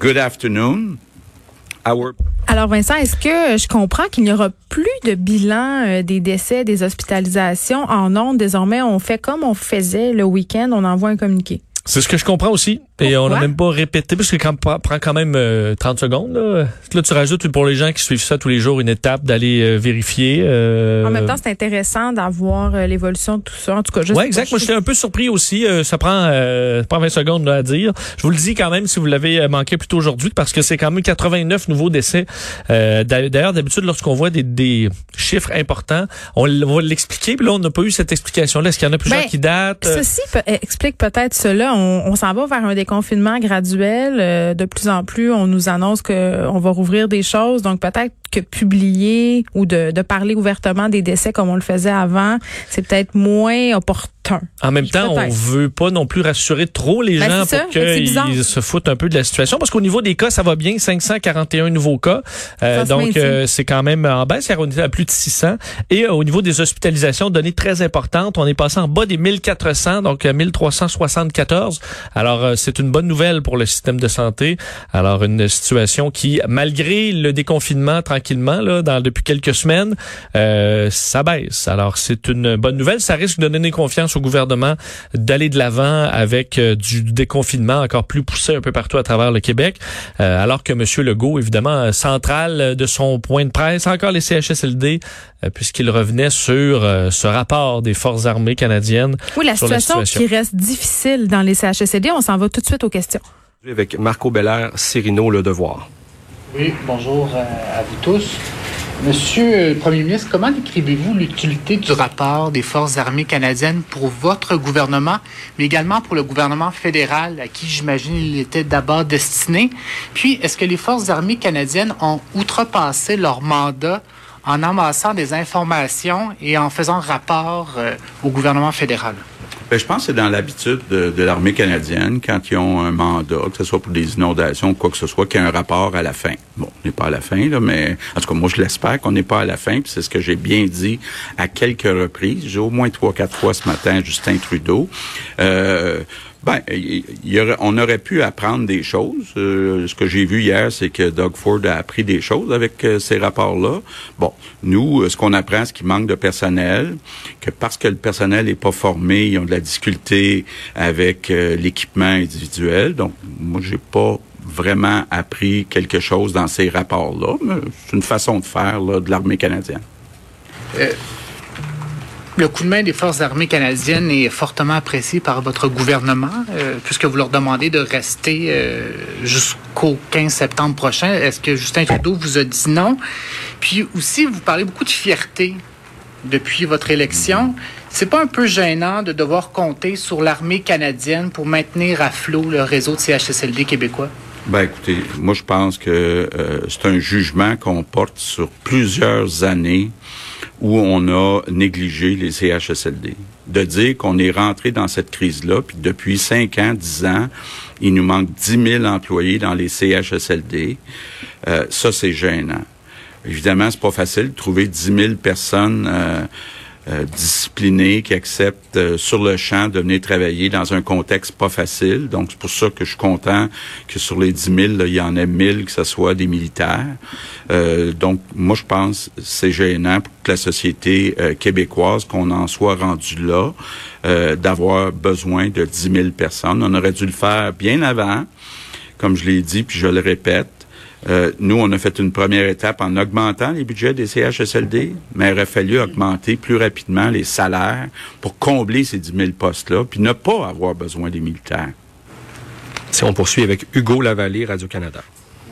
Good afternoon. Alors Vincent, est-ce que je comprends qu'il n'y aura plus de bilan euh, des décès, des hospitalisations en ondes? Désormais on fait comme on faisait le week-end, on envoie un communiqué. C'est ce que je comprends aussi. Et on n'a même pas répété, parce que quand prend quand même 30 euh, secondes. Là. là, tu rajoutes pour les gens qui suivent ça tous les jours une étape d'aller euh, vérifier. Euh... En même temps, c'est intéressant d'avoir euh, l'évolution de tout ça. En tout cas, je Ouais, exact. Moi, j'étais un peu surpris aussi. ça prend pas 20 secondes là, à dire. Je vous le dis quand même si vous l'avez manqué plus tôt aujourd'hui, parce que c'est quand même 89 nouveaux décès. D'ailleurs, d'habitude, lorsqu'on voit des, des, chiffres importants, on, va l'expliquer. Puis là, on n'a pas eu cette explication-là. Est-ce qu'il y en a plusieurs ben, qui datent? Ceci explique peut-être cela. On, on s'en va vers un confinement graduel. Euh, de plus en plus, on nous annonce qu'on va rouvrir des choses. Donc peut-être que publier ou de, de parler ouvertement des décès comme on le faisait avant, c'est peut-être moins opportun en même temps, on veut pas non plus rassurer trop les ben, gens pour qu'ils se foutent un peu de la situation. Parce qu'au niveau des cas, ça va bien. 541 nouveaux cas. Euh, donc, euh, c'est quand même en baisse. On est à plus de 600. Et euh, au niveau des hospitalisations, données très importantes, on est passé en bas des 1400, donc 1374. Alors, c'est une bonne nouvelle pour le système de santé. Alors, une situation qui, malgré le déconfinement tranquillement, là, dans, depuis quelques semaines, ça baisse. Alors, c'est une bonne nouvelle. Ça risque de donner confiance au gouvernement d'aller de l'avant avec euh, du déconfinement encore plus poussé un peu partout à travers le Québec, euh, alors que M. Legault, évidemment, central de son point de presse, encore les CHSLD, euh, puisqu'il revenait sur ce rapport des forces armées canadiennes. Oui, la situation, qui reste difficile dans les CHSLD. On s'en va tout de suite aux questions. Avec Marco Belair, Cyrino, Le Devoir. Oui, bonjour à vous tous. Monsieur le Premier ministre, comment décrivez-vous l'utilité du rapport des Forces armées canadiennes pour votre gouvernement, mais également pour le gouvernement fédéral, à qui j'imagine il était d'abord destiné? Puis, est-ce que les Forces armées canadiennes ont outrepassé leur mandat en amassant des informations et en faisant rapport euh, au gouvernement fédéral? Ben, je pense que c'est dans l'habitude de, l'armée canadienne, quand ils ont un mandat, que ce soit pour des inondations ou quoi que ce soit, qu'il y ait un rapport à la fin. Bon, on n'est pas à la fin, là, mais en tout cas, moi, je l'espère qu'on n'est pas à la fin, puis c'est ce que j'ai bien dit à quelques reprises. J'ai au moins trois, quatre fois ce matin Justin Trudeau. Euh, ben, on aurait pu apprendre des choses. Euh, ce que j'ai vu hier, c'est que Doug Ford a appris des choses avec euh, ces rapports-là. Bon, nous, euh, ce qu'on apprend, c'est qu'il manque de personnel, que parce que le personnel n'est pas formé, ils ont de la difficulté avec l'équipement individuel. Donc, moi, j'ai pas vraiment appris quelque chose dans ces rapports-là, c'est une façon de faire de l'armée canadienne. Le coup de main des forces armées canadiennes est fortement apprécié par votre gouvernement, euh, puisque vous leur demandez de rester euh, jusqu'au 15 septembre prochain. Est-ce que Justin Trudeau vous a dit non? Puis aussi, vous parlez beaucoup de fierté depuis votre élection. C'est pas un peu gênant de devoir compter sur l'armée canadienne pour maintenir à flot le réseau de CHSLD québécois? Ben écoutez, moi je pense que euh, c'est un jugement qu'on porte sur plusieurs années où on a négligé les CHSLD. De dire qu'on est rentré dans cette crise-là, puis depuis cinq ans, dix ans, il nous manque 10 000 employés dans les CHSLD, euh, ça, c'est gênant. Évidemment, c'est pas facile de trouver 10 000 personnes euh, euh, disciplinés qui acceptent euh, sur le champ de venir travailler dans un contexte pas facile. Donc, c'est pour ça que je suis content que sur les 10 000, il y en ait 1000 que ce soit des militaires. Euh, donc, moi, je pense que c'est gênant pour la société québécoise qu'on en soit rendu là, d'avoir besoin de 10 000 personnes. On aurait dû le faire bien avant, comme je l'ai dit, puis je le répète. Euh, nous, on a fait une première étape en augmentant les budgets des CHSLD, mais il aurait fallu augmenter plus rapidement les salaires pour combler ces 10 000 postes-là, puis ne pas avoir besoin des militaires. Si on poursuit avec Hugo Lavallée, Radio-Canada.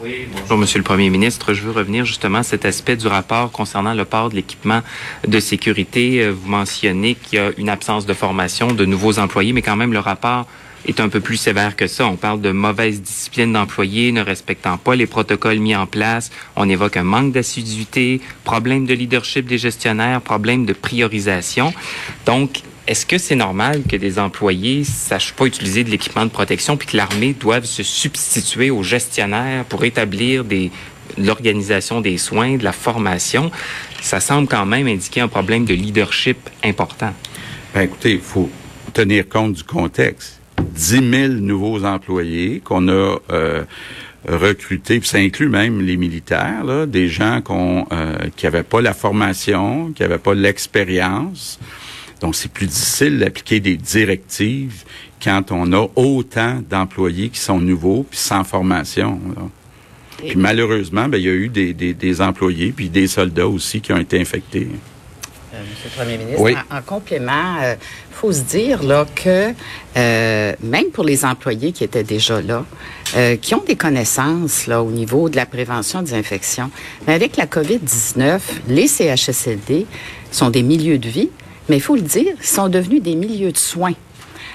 Oui, bonjour, Monsieur le Premier ministre. Je veux revenir justement à cet aspect du rapport concernant le port de l'équipement de sécurité. Euh, vous mentionnez qu'il y a une absence de formation de nouveaux employés, mais quand même, le rapport est un peu plus sévère que ça. On parle de mauvaise discipline d'employés, ne respectant pas les protocoles mis en place. On évoque un manque d'assiduité, problème de leadership des gestionnaires, problème de priorisation. Donc, est-ce que c'est normal que des employés sachent pas utiliser de l'équipement de protection puis que l'armée doive se substituer aux gestionnaires pour établir des l'organisation des soins, de la formation, ça semble quand même indiquer un problème de leadership important. Ben, écoutez, il faut tenir compte du contexte. 10 000 nouveaux employés qu'on a euh, recruter, puis ça inclut même les militaires, là, des gens qu'on, euh, qui n'avaient pas la formation, qui n'avaient pas l'expérience. Donc, c'est plus difficile d'appliquer des directives quand on a autant d'employés qui sont nouveaux puis sans formation. Puis malheureusement, ben, il y a eu des, des, des employés puis des soldats aussi qui ont été infectés. Euh, Monsieur le Premier ministre, en, complément, il euh, faut se dire là que euh, même pour les employés qui étaient déjà là, qui ont des connaissances là au niveau de la prévention des infections, mais avec la COVID-19, les CHSLD sont des milieux de vie, mais il faut le dire, ils sont devenus des milieux de soins.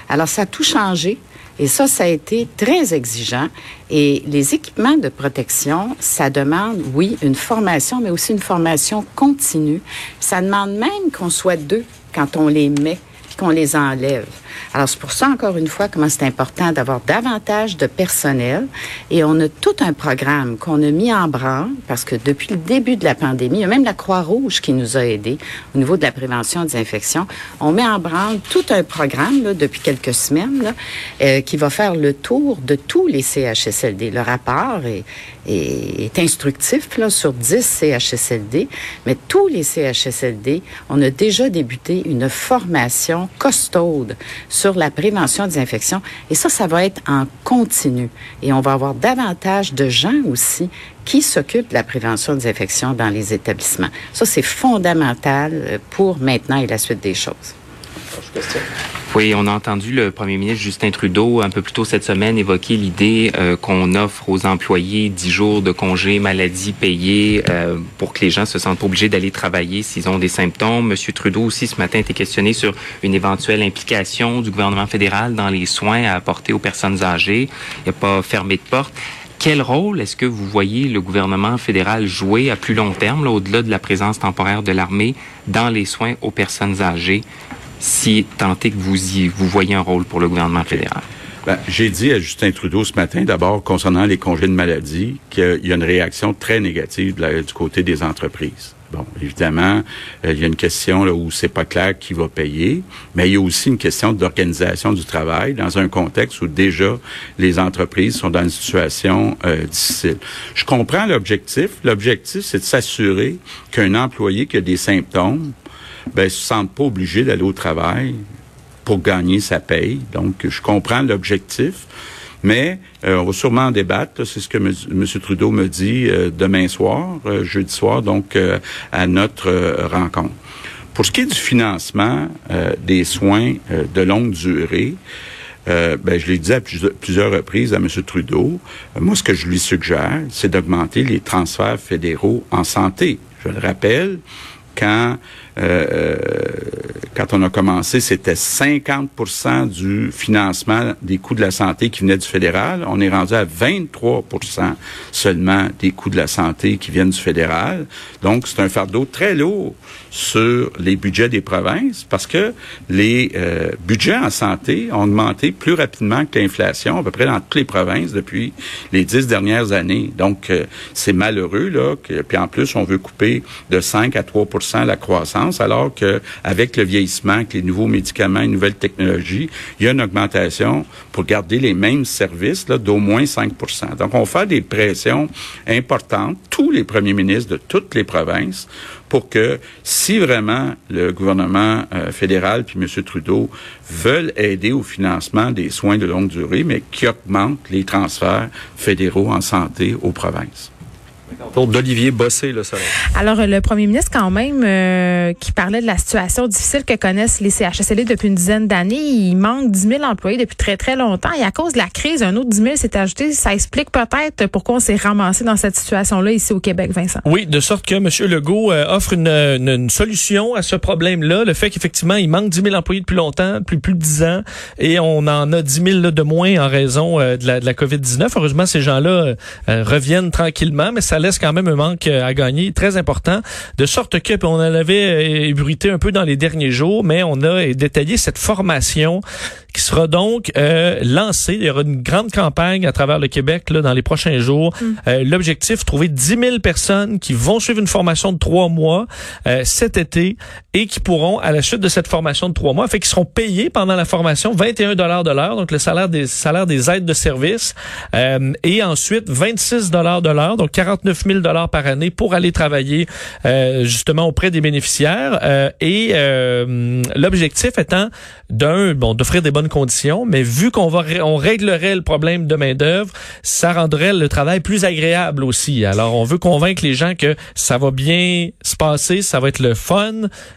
Alors ça a tout changé. Et ça, ça a été très exigeant. Et les équipements de protection, ça demande, oui, une formation, mais aussi une formation continue. Ça demande même qu'on soit deux quand on les met qu'on les enlève. Alors, c'est pour ça, encore une fois, comment c'est important d'avoir davantage de personnel. Et on a tout un programme qu'on a mis en branle parce que depuis le début de la pandémie, il y a même la Croix-Rouge qui nous a aidés au niveau de la prévention des infections. On met en branle tout un programme là, depuis quelques semaines là, euh, qui va faire le tour de tous les CHSLD. Le rapport est, est, instructif là, sur 10 CHSLD, mais tous les CHSLD, on a déjà débuté une formation costaude sur la prévention des infections. Et ça, ça va être en continu. Et on va avoir davantage de gens aussi qui s'occupent de la prévention des infections dans les établissements. Ça, c'est fondamental euh, pour maintenant et la suite des choses. Oui, on a entendu le premier ministre Justin Trudeau un peu plus tôt cette semaine évoquer l'idée euh, qu'on offre aux employés dix jours de congé maladie payés euh, pour que les gens se sentent obligés d'aller travailler s'ils ont des symptômes. Monsieur Trudeau aussi ce matin été questionné sur une éventuelle implication du gouvernement fédéral dans les soins à apporter aux personnes âgées. Il n'y a pas fermé de porte. Quel rôle est-ce que vous voyez le gouvernement fédéral jouer à plus long terme, au-delà de la présence temporaire de l'armée, dans les soins aux personnes âgées? Si tant est que vous y vous voyez un rôle pour le gouvernement fédéral? Ben, j'ai dit à Justin Trudeau ce matin, d'abord, concernant les congés de maladie, qu'il y a une réaction très négative du côté des entreprises. Bon, évidemment, euh, il y a une question là, où c'est pas clair qui va payer, mais il y a aussi une question d'organisation du travail dans un contexte où déjà les entreprises sont dans une situation euh, difficile. Je comprends l'objectif. L'objectif, c'est de s'assurer qu'un employé qui a des symptômes ben, se sentent pas obligés d'aller au travail pour gagner sa paye. Donc, je comprends l'objectif. Mais euh, on va sûrement en débattre. C'est ce que M. Trudeau me dit euh, demain soir, euh, jeudi soir, donc à notre rencontre. Pour ce qui est du financement des soins de longue durée, ben, je l'ai dit à plusieurs reprises à M. Trudeau. moi, ce que je lui suggère, c'est d'augmenter les transferts fédéraux en santé. Je le rappelle, quand euh, quand on a commencé, c'était 50% du financement des coûts de la santé qui venait du fédéral. On est rendu à 23% seulement des coûts de la santé qui viennent du fédéral. Donc, c'est un fardeau très lourd sur les budgets des provinces parce que les euh, budgets en santé ont augmenté plus rapidement que l'inflation, à peu près dans toutes les provinces depuis les dix dernières années. Donc, euh, c'est malheureux, là. Que, puis en plus, on veut couper de 5 à 3% la alors que avec le vieillissement, avec les nouveaux médicaments, les nouvelles technologies, il y a une augmentation pour garder les mêmes services d'au moins 5% Donc, on fait des pressions importantes, tous les premiers ministres de toutes les provinces, pour que si vraiment le gouvernement euh, fédéral puis M. Trudeau veulent aider au financement des soins de longue durée, mais qui augmentent les transferts fédéraux en santé aux provinces d'Olivier Bossé, le. Alors, le premier ministre, quand même, euh, qui parlait de la situation difficile que connaissent les CHSLD depuis une dizaine d'années, il manque 10 000 employés depuis très, très longtemps. Et à cause de la crise, un autre 10 000 s'est ajouté. Ça explique peut-être pourquoi on s'est ramassé dans cette situation-là ici au Québec, Vincent. Oui, de sorte que M. Legault euh, offre une, une, solution à ce problème-là. Le fait qu'effectivement, il manque 10 000 employés depuis longtemps, plus, plus de 10 ans, et on en a 10 000 de moins en raison euh, de la, de la COVID-19. Heureusement, ces gens-là reviennent tranquillement, mais ça ça laisse quand même un manque à gagner très important. De sorte que, on en avait ébruité un peu dans les derniers jours, mais on a détaillé cette formation qui sera donc euh, lancée. Il y aura une grande campagne à travers le Québec là, dans les prochains jours. Mm. Euh, L'objectif, trouver 10 000 personnes qui vont suivre une formation de trois mois euh, cet été et qui pourront, à la suite de cette formation de trois mois, fait qu'ils seront payés pendant la formation 21 dollars de l'heure, donc le salaire des salaires des aides de service, euh, et ensuite 26 dollars de l'heure, donc 49 000 dollars par année pour aller travailler euh, justement auprès des bénéficiaires. Euh, et l'objectif étant d'un, bon, d'offrir des bonnes conditions, mais vu qu'on va, on réglerait le problème de main d'œuvre, ça rendrait le travail plus agréable aussi. Alors, on veut convaincre les gens que ça va bien se passer, ça va être le fun.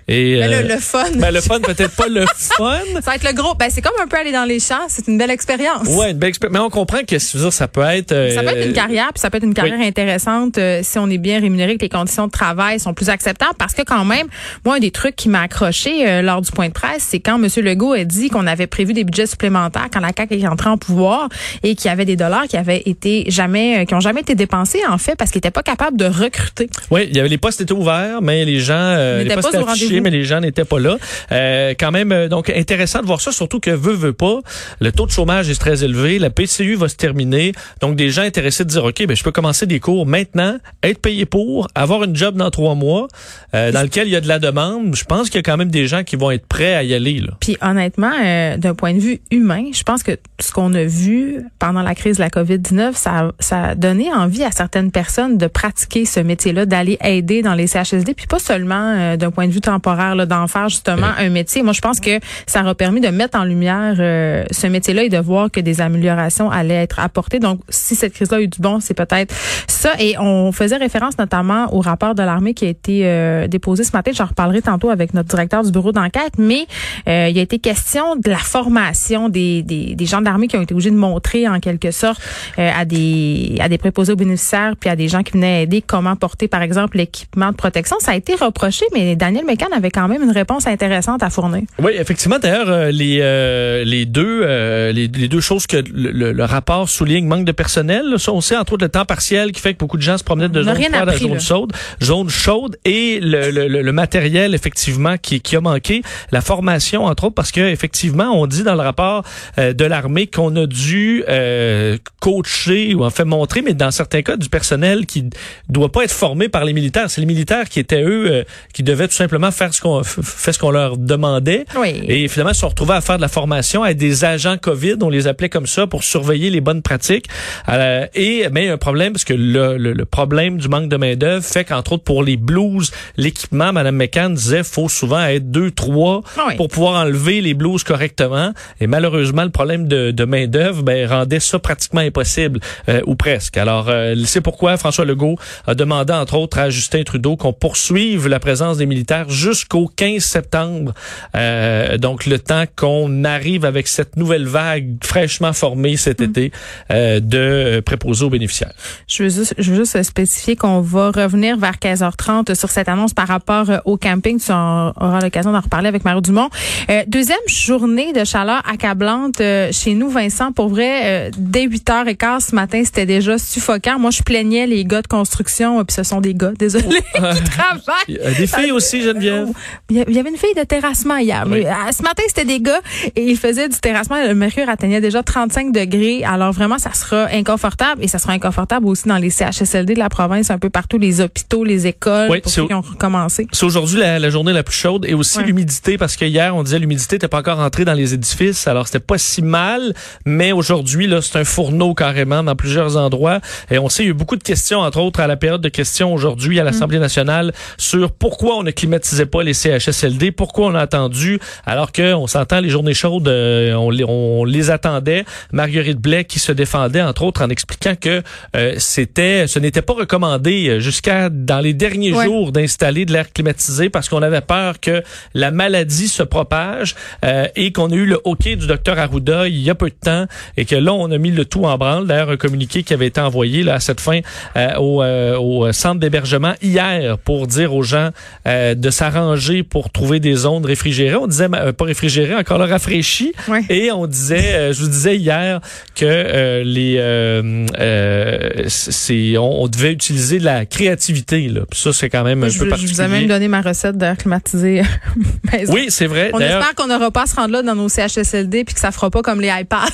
Et ben, le, fun. Ben, le fun, peut-être pas le fun. Ça va être le gros. Ben, c'est comme un peu aller dans les champs. C'est une belle expérience. Ouais, une belle expérience. Mais on comprend que ça peut être. Euh, ça peut être une carrière, puis ça peut être une carrière intéressante euh, si on est bien rémunéré, que les conditions de travail sont plus acceptables. Parce que quand même, moi, un des trucs qui m'a accroché euh, lors du point de presse, c'est quand M. Legault a dit qu'on avait prévu des budgets supplémentaires quand la CAQ est entrée en pouvoir et qu'il y avait des dollars qui avaient été jamais, qui ont jamais été dépensés en fait parce qu'ils n'étaient pas capables de recruter. Oui, il y avait les postes étaient ouverts, mais les gens, les postes étaient affichés, mais les gens n'étaient pas là. Euh, quand même, euh, donc intéressant de voir ça, surtout que veut veut pas, le taux de chômage est très élevé, la PCU va se terminer, donc des gens intéressés de dire ok, ben je peux commencer des cours maintenant, être payé pour, avoir une job dans trois mois, euh, dans lequel il y a de la demande. Je pense qu'il y a quand même des gens qui vont être prêts à y aller. Là. Puis honnêtement, d'un point de vue humain, je pense que ce qu'on a vu pendant la crise de la COVID-19, ça, ça a donné envie à certaines personnes de pratiquer ce métier-là, d'aller aider dans les CHSD, puis pas seulement d'un point de vue temporaire, d'en faire justement un métier. Moi, je pense que ça aura permis de mettre en lumière euh, ce métier-là et de voir que des améliorations allaient être apportées. Donc, si cette crise-là a eu du bon, c'est peut-être ça. Et on faisait référence notamment au rapport de l'armée qui a été euh, déposé ce matin. J'en reparlerai tantôt avec notre directeur du bureau d'enquête. Mais euh, il a été question de la formation des, des, des gens d'armée qui ont été obligés de montrer en quelque sorte à des à des préposés aux bénéficiaires puis à des gens qui venaient aider comment porter par exemple l'équipement de protection. Ça a été reproché, mais Daniel McCann avait quand même une réponse intéressante à fournir. Oui, effectivement. D'ailleurs, euh, les euh, les deux euh, les, deux choses que le, rapport souligne manque de personnel. Là, on sait entre autres le temps partiel qui fait que beaucoup de gens se promenaient de zone froide à zone chaude, zone chaude et le, le, matériel effectivement qui, qui a manqué, la formation entre autres parce que effectivement on dit dans le rapport de l'armée qu'on a dû coacher ou en fait montrer, mais dans certains cas du personnel qui doit pas être formé par les militaires. C'est les militaires qui étaient eux qui devaient tout simplement faire ce qu'on fait ce qu'on leur demandait. Et finalement, ils se sont retrouvés à faire de la formation à des agents COVID, on les appelait comme ça, pour surveiller les bonnes pratiques. Euh, et mais il y a un problème parce que le, le, problème du manque de main d'œuvre fait qu'entre autres pour les blouses, l'équipement, Madame McCann disait, faut souvent être deux, trois ah pour pouvoir enlever les blouses correctement. Et malheureusement, le problème de, de main d'œuvre ben, rendait ça pratiquement impossible euh, ou presque. Alors euh, c'est pourquoi François Legault a demandé entre autres à Justin Trudeau qu'on poursuive la présence des militaires jusqu'au 15 septembre. Euh, donc le temps qu'on arrive avec cette nouvelle vague fraîchement formée cet mm. été euh, de préposés aux bénéficiaires. Je veux juste, je veux juste spécifier qu'on va revenir vers 15h30 sur cette annonce par rapport euh, au camping. Tu auras l'occasion d'en reparler avec Mario Dumont. Euh, deuxième journée de chaleur accablante euh, chez nous, Vincent. Pour vrai, dès 8h15 ce matin, c'était déjà suffocant. Moi, je plaignais les gars de construction, puis ce sont des gars, désolé, qui travaillent. Des filles aussi, Geneviève. Il y avait une fille de terrassement hier. Mais ce matin, c'était des gars et ils faisaient du terrassement. Le mercure atteignait déjà 35 degrés. Alors vraiment, ça sera inconfortable et ça sera inconfortable aussi dans les CHSLD de la province, un peu partout, les hôpitaux, les écoles, oui, pour ceux qui ont recommencé. C'est aujourd'hui la, journée la plus chaude et aussi l'humidité parce que hier, on disait l'humidité n'était pas encore entrée dans les édifices. Alors c'était pas si mal, mais aujourd'hui, là, c'est un fourneau carrément dans plusieurs endroits. Et on sait, il y a eu beaucoup de questions, entre autres, à la période de questions aujourd'hui à l'Assemblée mm. nationale sur pourquoi on ne climatisait pas les CHSLD, pourquoi on a attendu, alors que on s'entend les journées chaudes, euh, on, les, on les attendait. Marguerite Blais qui se défendait entre autres en expliquant que euh, c'était, ce n'était pas recommandé euh, jusqu'à dans les derniers jours d'installer de l'air climatisé parce qu'on avait peur que la maladie se propage et qu'on a eu le hockey du docteur Arruda il y a peu de temps et que là on a mis le tout en branle. D'ailleurs un communiqué qui avait été envoyé là à cette fin au, au centre d'hébergement hier pour dire aux gens de s'arranger pour trouver des zones réfrigérées. On disait euh, pas réfrigérées, encore là rafraîchies. Et on disait, euh, je vous disais hier que euh, les c'est on, on, devait utiliser de la créativité. Là. ça, c'est quand même un peu particulier. Je vous ai même donné ma recette d'air climatisé Oui, c'est vrai. On espère qu'on n'aura pas à se rendre là dans nos CHSLD puis que ça fera pas comme les iPads.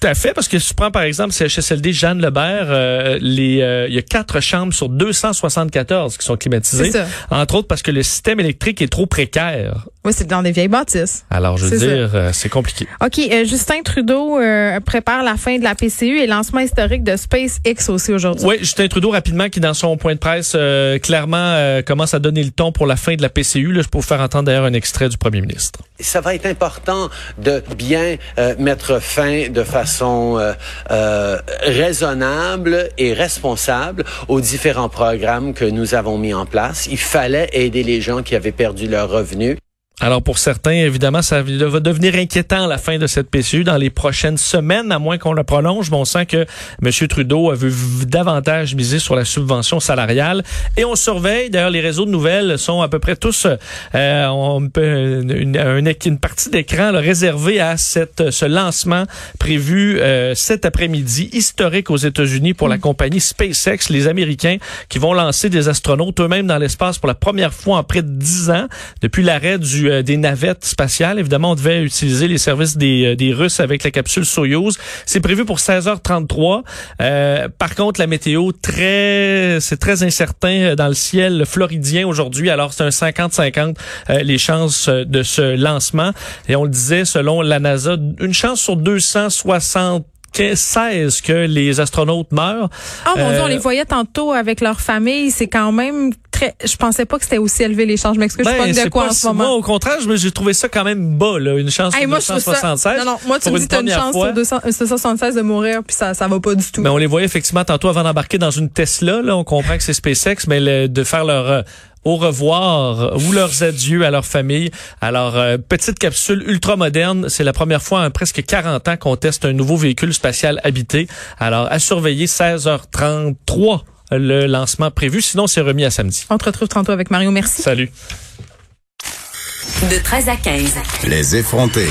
Tout à fait, parce que si tu prends par exemple CHSLD Jeanne Lebert, euh, les, euh, il y a quatre chambres sur 274 qui sont climatisées. Entre autres parce que le système électrique est trop précaire. Oui, c'est dans des vieilles bâtisses. Alors, je veux dire, euh, c'est compliqué. OK, Justin Trudeau prépare la fin de la PCU et lancement historique de SpaceX aussi aujourd'hui. Oui, Justin Trudeau rapidement qui dans son point de presse clairement commence à donner le ton pour la fin de la PCU. Là, je peux vous faire entendre d'ailleurs un extrait du premier ministre. Ça va être important de bien mettre fin de façon façon euh, euh, raisonnable et responsable aux différents programmes que nous avons mis en place. Il fallait aider les gens qui avaient perdu leurs revenus. Alors pour certains, évidemment, ça va devenir inquiétant à la fin de cette PCU dans les prochaines semaines, à moins qu'on le prolonge. Mais on sent que M. Trudeau a vu davantage miser sur la subvention salariale. Et on surveille, d'ailleurs, les réseaux de nouvelles sont à peu près tous euh, on une, une, partie d'écran réservée à cette, ce lancement prévu euh, cet après-midi, historique aux États-Unis pour la mm. compagnie SpaceX, les Américains qui vont lancer des astronautes eux-mêmes dans l'espace pour la première fois en près de dix ans depuis l'arrêt du euh, des navettes spatiales. Évidemment, on devait utiliser les services des, euh, des Russes avec la capsule Soyuz. C'est prévu pour 16h33. Euh, par contre, la météo très, c'est très incertain dans le ciel floridien aujourd'hui. Alors, c'est un 50-50 les chances de ce lancement. Et on le disait, selon la NASA, une chance sur 260 16 que les astronautes meurent. Ah mon Dieu, on les voyait tantôt avec leur famille. C'est quand même très. Je pensais pas que c'était aussi élevé les chances. Je m'excuse, ben, je de quoi en ce moment? Moi, au contraire, j'ai trouvé ça quand même bas, là, une chance sur 276. non, non, moi tu me dis t'as une chance sur 276 de mourir, puis ça, ça va pas du tout. Mais on les voyait effectivement tantôt avant d'embarquer dans une Tesla. Là, on comprend que c'est SpaceX, mais de faire leur euh, au revoir ou leurs adieux à leur famille. Alors, euh, petite capsule ultra moderne. C'est la première fois en presque 40 ans qu'on teste un nouveau véhicule spatial habité. Alors, à surveiller 16h33 le lancement prévu. Sinon, c'est remis à samedi. On te retrouve tantôt avec Mario. Merci. Salut. De 13 à 15. Les effrontés.